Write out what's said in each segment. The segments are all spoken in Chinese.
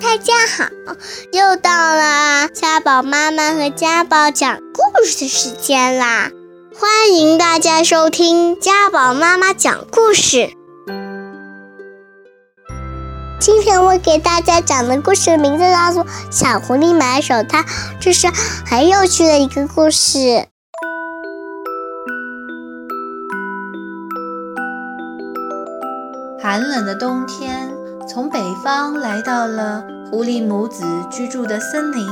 大家好，又到了家宝妈妈和家宝讲故事的时间啦！欢迎大家收听家宝妈妈讲故事。今天我给大家讲的故事名字叫做《小狐狸买手套》，这是很有趣的一个故事。寒冷的冬天从北方来到了狐狸母子居住的森林。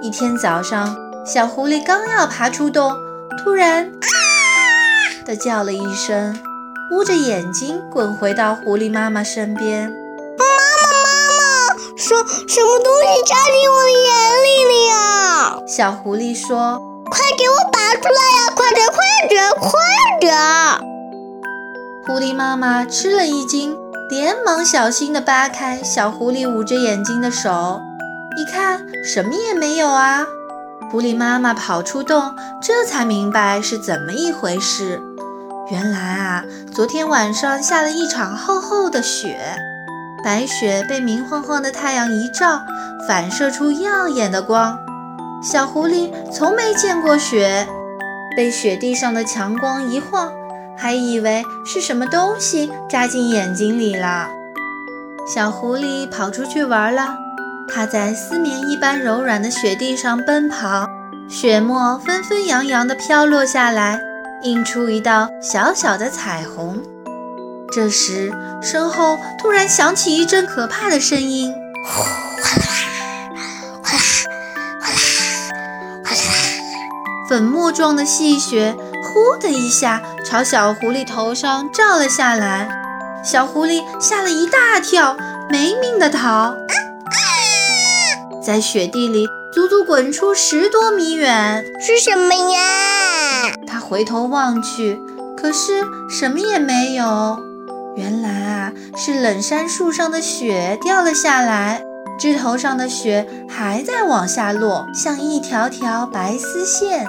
一天早上，小狐狸刚要爬出洞，突然“啊”的叫了一声，捂着眼睛滚回到狐狸妈妈身边。妈妈，妈妈，什什么东西扎进我的眼里了呀？小狐狸说：“快给我拔出来呀！快点，快点，快点！”狐狸妈妈吃了一惊，连忙小心地扒开小狐狸捂着眼睛的手，一看什么也没有啊！狐狸妈妈跑出洞，这才明白是怎么一回事。原来啊，昨天晚上下了一场厚厚的雪，白雪被明晃晃的太阳一照，反射出耀眼的光。小狐狸从没见过雪，被雪地上的强光一晃。还以为是什么东西扎进眼睛里了。小狐狸跑出去玩了，它在丝绵一般柔软的雪地上奔跑，雪沫纷纷扬扬地飘落下来，映出一道小小的彩虹。这时，身后突然响起一阵可怕的声音：哗啦哗啦哗啦哗啦，粉末状的细雪。呼的一下，朝小狐狸头上照了下来。小狐狸吓了一大跳，没命的逃，在雪地里足足滚出十多米远。是什么呀？他回头望去，可是什么也没有。原来啊，是冷杉树上的雪掉了下来，枝头上的雪还在往下落，像一条条白丝线。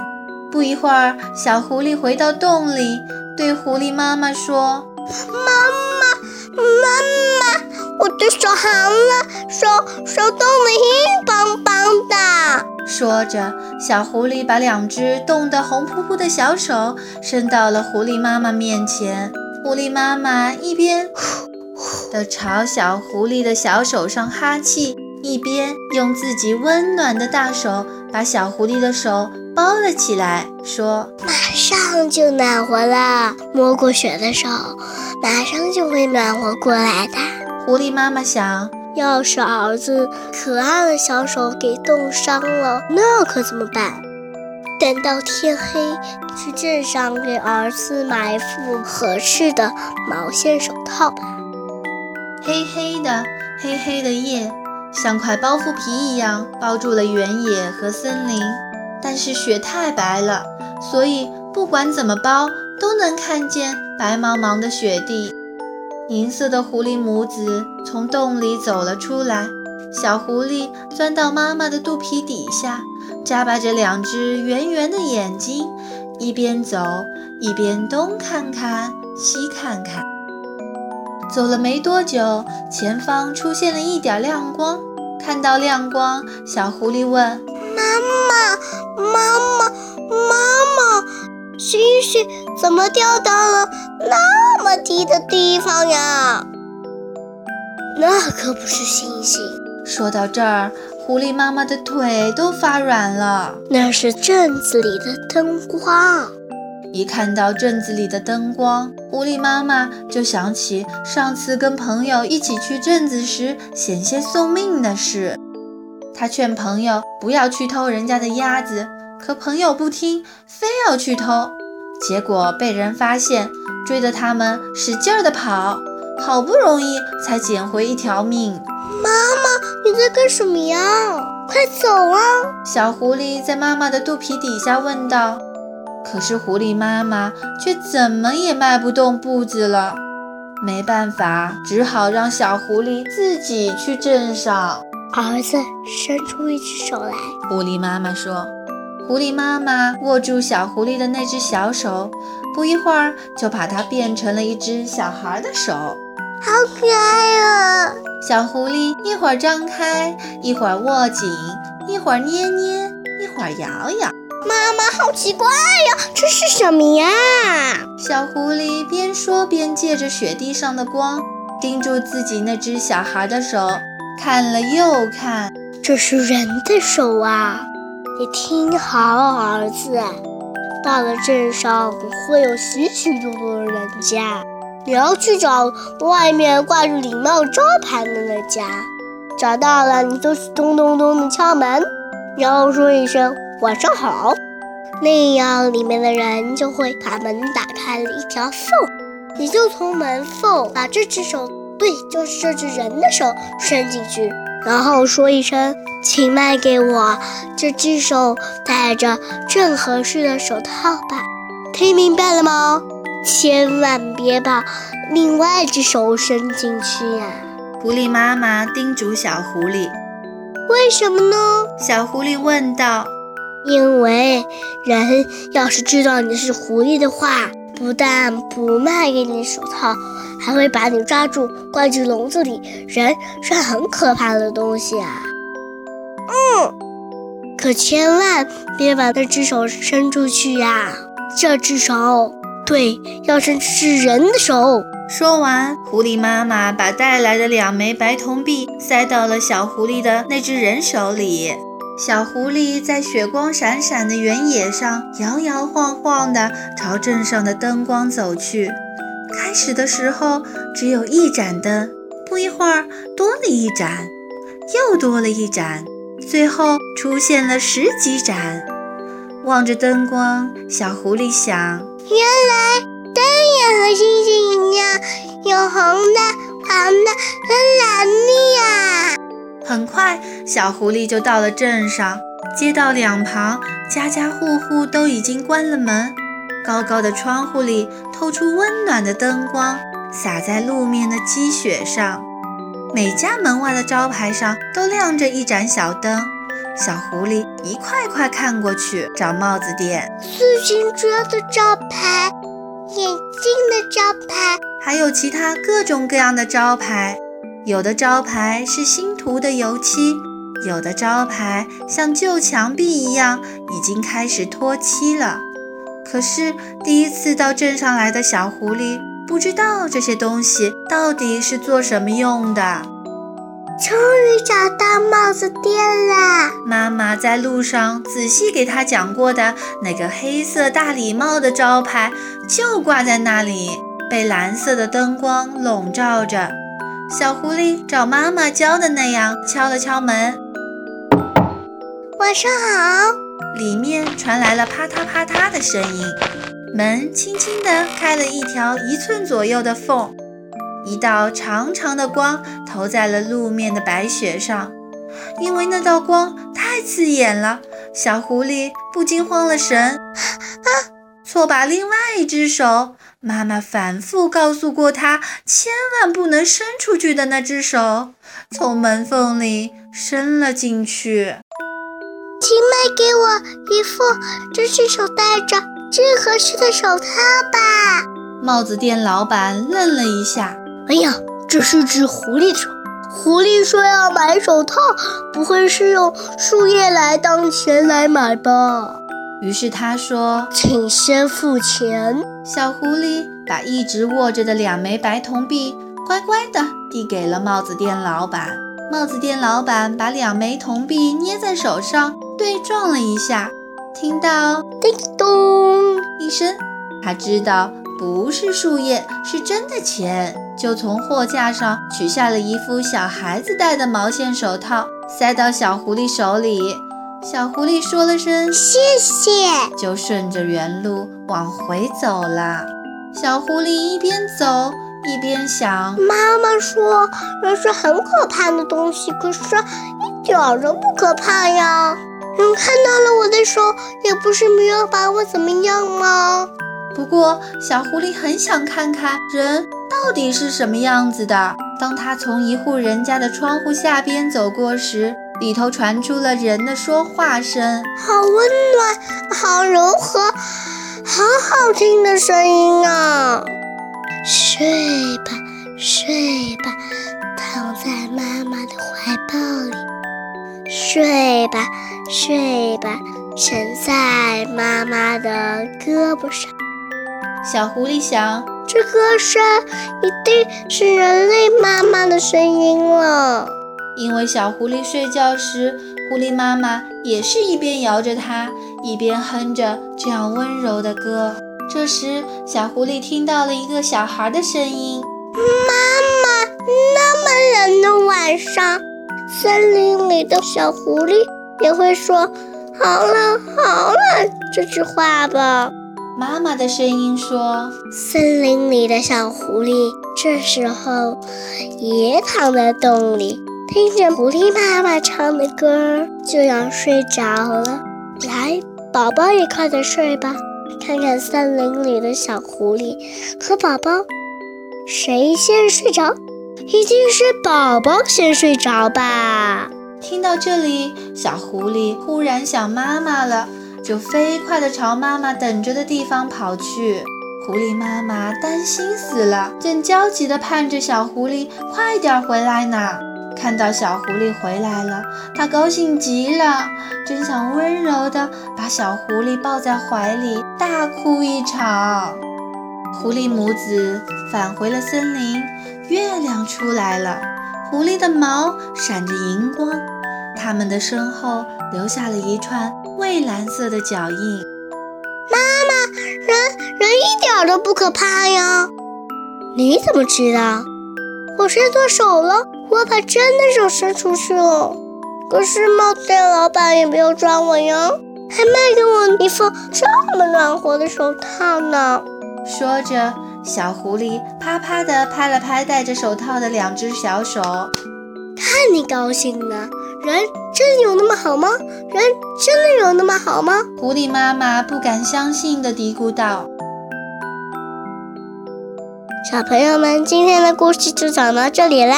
不一会儿，小狐狸回到洞里，对狐狸妈妈说：“妈妈，妈妈，我的手寒了，手手冻得硬邦邦的。”说着，小狐狸把两只冻得红扑扑的小手伸到了狐狸妈妈面前。狐狸妈妈一边的朝小狐狸的小手上哈气，一边用自己温暖的大手把小狐狸的手。包了起来，说：“马上就暖和了，摸过雪的手，马上就会暖和过来的。”狐狸妈妈想，要是儿子可爱的小手给冻伤了，那可怎么办？等到天黑，去镇上给儿子买一副合适的毛线手套吧。黑黑的，黑黑的夜，像块包袱皮一样包住了原野和森林。但是雪太白了，所以不管怎么包，都能看见白茫茫的雪地。银色的狐狸母子从洞里走了出来，小狐狸钻到妈妈的肚皮底下，眨巴着两只圆圆的眼睛，一边走一边东看看西看看。走了没多久，前方出现了一点亮光，看到亮光，小狐狸问。妈妈，妈妈，妈妈，星星怎么掉到了那么低的地方呀？那可不是星星。说到这儿，狐狸妈妈的腿都发软了。那是镇子里的灯光。一看到镇子里的灯光，狐狸妈妈就想起上次跟朋友一起去镇子时险些送命的事。她劝朋友不要去偷人家的鸭子，可朋友不听，非要去偷，结果被人发现，追得他们使劲儿的跑，好不容易才捡回一条命。妈妈，你在干什么呀？快走啊！小狐狸在妈妈的肚皮底下问道。可是狐狸妈妈却怎么也迈不动步子了，没办法，只好让小狐狸自己去镇上。儿子伸出一只手来，狐狸妈妈说：“狐狸妈妈握住小狐狸的那只小手，不一会儿就把它变成了一只小孩的手，好可爱啊！”小狐狸一会儿张开，一会儿握紧，一会儿捏捏，一会儿摇摇。妈妈，好奇怪呀，这是什么呀？小狐狸边说边借着雪地上的光，盯住自己那只小孩的手，看了又看。这是人的手啊！你听好，儿子，到了镇上会有许许多多的人家，你要去找外面挂着礼貌招牌的那家。找到了，你就咚咚咚的敲门，然后说一声“晚上好”，那样里面的人就会把门打开了一条缝，你就从门缝把这只手，对，就是这只人的手伸进去。然后说一声，请卖给我这只手戴着正合适的手套吧，听明白了吗？千万别把另外一只手伸进去呀！狐狸妈妈叮嘱小狐狸。为什么呢？小狐狸问道。因为人要是知道你是狐狸的话，不但不卖给你手套。还会把你抓住，关进笼子里。人是很可怕的东西啊。嗯，可千万别把那只手伸出去呀！这只手，对，要伸是人的手。说完，狐狸妈妈把带来的两枚白铜币塞到了小狐狸的那只人手里。小狐狸在雪光闪闪的原野上摇摇晃晃地朝镇上的灯光走去。开始的时候只有一盏灯，不一会儿多了一盏，又多了一盏，最后出现了十几盏。望着灯光，小狐狸想：原来灯也和星星一样，有红的、黄的和蓝的呀。很快，小狐狸就到了镇上，街道两旁家家户户都已经关了门。高高的窗户里透出温暖的灯光，洒在路面的积雪上。每家门外的招牌上都亮着一盏小灯。小狐狸一块块看过去，找帽子店。自行车的招牌，眼镜的招牌，还有其他各种各样的招牌。有的招牌是新涂的油漆，有的招牌像旧墙壁一样，已经开始脱漆了。可是第一次到镇上来的小狐狸不知道这些东西到底是做什么用的。终于找到帽子店啦！妈妈在路上仔细给他讲过的那个黑色大礼帽的招牌就挂在那里，被蓝色的灯光笼罩着。小狐狸找妈妈教的那样敲了敲门。晚上好。里面传来了啪嗒啪嗒的声音，门轻轻地开了一条一寸左右的缝，一道长长的光投在了路面的白雪上。因为那道光太刺眼了，小狐狸不禁慌了神，啊！错把另外一只手，妈妈反复告诉过他千万不能伸出去的那只手，从门缝里伸了进去。请卖给我一副这只手戴着最合适的手套吧。帽子店老板愣了一下，哎呀，这是只狐狸手。狐狸说要买手套，不会是用树叶来当钱来买吧？于是他说：“请先付钱。”小狐狸把一直握着的两枚白铜币乖乖地递给了帽子店老板。帽子店老板把两枚铜币捏在手上。对撞了一下，听到叮咚一声，他知道不是树叶，是真的钱，就从货架上取下了一副小孩子戴的毛线手套，塞到小狐狸手里。小狐狸说了声谢谢，就顺着原路往回走了。小狐狸一边走一边想：妈妈说人是很可怕的东西，可是一点都不可怕呀。人看到了我的手，也不是没有把我怎么样吗？不过小狐狸很想看看人到底是什么样子的。当他从一户人家的窗户下边走过时，里头传出了人的说话声，好温暖，好柔和，好好听的声音啊！睡吧，睡吧，躺在。睡吧，睡吧，沉在妈妈的胳膊上。小狐狸想，这歌声一定是人类妈妈的声音了。因为小狐狸睡觉时，狐狸妈妈也是一边摇着它，一边哼着这样温柔的歌。这时，小狐狸听到了一个小孩的声音：“妈妈，森林里的小狐狸也会说‘好冷，好冷’这句话吧？”妈妈的声音说：“森林里的小狐狸这时候也躺在洞里，听着狐狸妈妈唱的歌，就要睡着了。来，宝宝也快点睡吧。看看森林里的小狐狸和宝宝，谁先睡着？一定是宝宝先睡着吧。”听到这里，小狐狸忽然想妈妈了。就飞快地朝妈妈等着的地方跑去。狐狸妈妈担心死了，正焦急地盼着小狐狸快点回来呢。看到小狐狸回来了，它高兴极了，真想温柔地把小狐狸抱在怀里大哭一场。狐狸母子返回了森林，月亮出来了，狐狸的毛闪着银光，它们的身后留下了一串。蔚蓝色的脚印，妈妈，人人一点都不可怕呀！你怎么知道？我伸错手了，我把真的手伸出去了。可是帽子店老板也没有抓我呀，还卖给我一副这么暖和的手套呢。说着，小狐狸啪啪地拍了拍戴着手套的两只小手。看你高兴的，人真有那么好吗？人真的有那么好吗？狐狸妈妈不敢相信地嘀咕道：“小朋友们，今天的故事就讲到这里啦。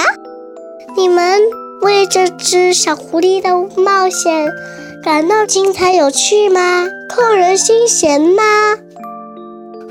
你们为这只小狐狸的冒险感到精彩有趣吗？扣人心弦吗？